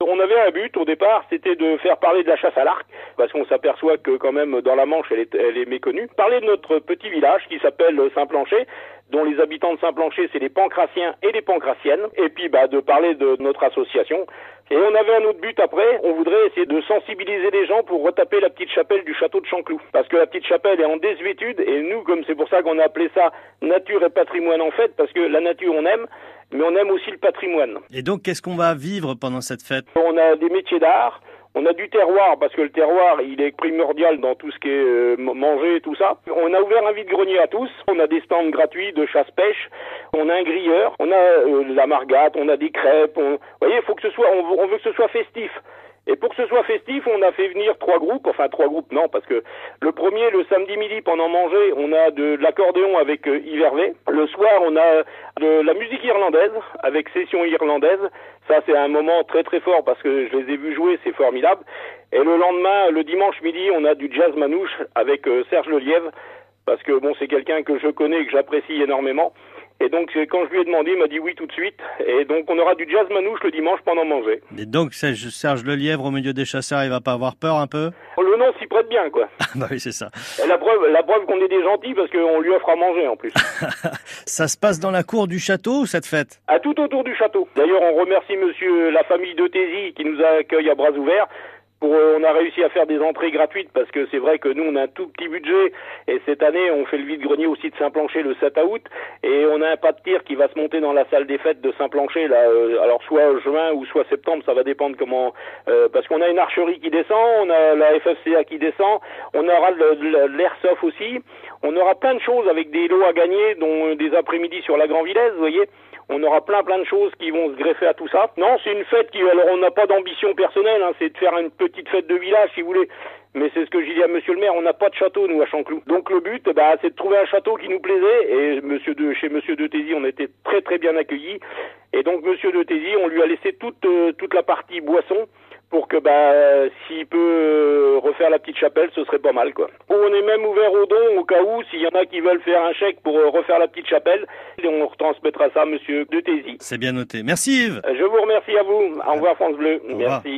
On avait un but au départ, c'était de faire parler de la chasse à l'arc, parce qu'on s'aperçoit que quand même dans la Manche elle est, elle est méconnue. Parler de notre petit village qui s'appelle Saint-Plancher, dont les habitants de Saint-Plancher c'est les pancratiens et les pancratiennes, et puis bah, de parler de notre association. Et on avait un autre but après, on voudrait essayer de sensibiliser les gens pour retaper la petite chapelle du château de Chanclou. Parce que la petite chapelle est en désuétude, et nous, comme c'est pour ça qu'on a appelé ça nature et patrimoine en fait, parce que la nature on aime, mais on aime aussi le patrimoine. Et donc, qu'est-ce qu'on va vivre pendant cette fête? On a des métiers d'art, on a du terroir parce que le terroir il est primordial dans tout ce qui est euh, manger et tout ça. On a ouvert un vide-grenier à tous. On a des stands gratuits de chasse-pêche. On a un grilleur. On a euh, la margate. On a des crêpes. Vous voyez, faut que ce soit. On veut que ce soit festif. Et pour que ce soit festif, on a fait venir trois groupes, enfin trois groupes non, parce que le premier, le samedi midi, pendant manger, on a de, l'accordéon avec euh. Le soir, on a de la musique irlandaise avec session irlandaise. Ça, c'est un moment très très fort parce que je les ai vus jouer, c'est formidable. Et le lendemain, le dimanche midi, on a du jazz manouche avec euh, Serge Lelièvre parce que bon, c'est quelqu'un que je connais et que j'apprécie énormément. Et donc, quand je lui ai demandé, il m'a dit oui tout de suite. Et donc, on aura du jazz manouche le dimanche pendant manger. Et donc, Serge Lelièvre au milieu des chasseurs, il va pas avoir peur un peu? Le nom s'y prête bien, quoi. Ah bah oui, c'est ça. Et la preuve, la preuve qu'on est des gentils parce qu'on lui offre à manger en plus. ça se passe dans la cour du château, cette fête? À tout autour du château. D'ailleurs, on remercie monsieur la famille de Tézy qui nous accueille à bras ouverts. Pour, euh, on a réussi à faire des entrées gratuites parce que c'est vrai que nous on a un tout petit budget. Et cette année on fait le vide-grenier aussi de Saint-Plancher le 7 août. Et on a un pas de tir qui va se monter dans la salle des fêtes de Saint-Plancher là euh, alors soit juin ou soit septembre ça va dépendre comment euh, parce qu'on a une archerie qui descend on a la FFCA qui descend on aura l'airsoft aussi. On aura plein de choses avec des lots à gagner dont des après-midi sur la Grand Villaise vous voyez. On aura plein plein de choses qui vont se greffer à tout ça. Non, c'est une fête qui, alors on n'a pas d'ambition personnelle, hein, c'est de faire une fête de village si vous voulez. Mais c'est ce que j'ai dit à Monsieur le maire, on n'a pas de château nous à Chanclou. Donc le but, bah, c'est de trouver un château qui nous plaisait. Et Monsieur de chez Monsieur de Tézy, on était très très bien accueillis. Et donc Monsieur de Tézy, on lui a laissé toute euh, toute la partie boisson pour que bah s'il peut euh, refaire la petite chapelle, ce serait pas mal quoi. On est même ouvert aux dons au cas où s'il y en a qui veulent faire un chèque pour euh, refaire la petite chapelle, et on retransmettra ça à monsieur de Tézy. C'est bien noté. Merci Yves. Je vous remercie à vous. Au revoir France Bleu. Merci.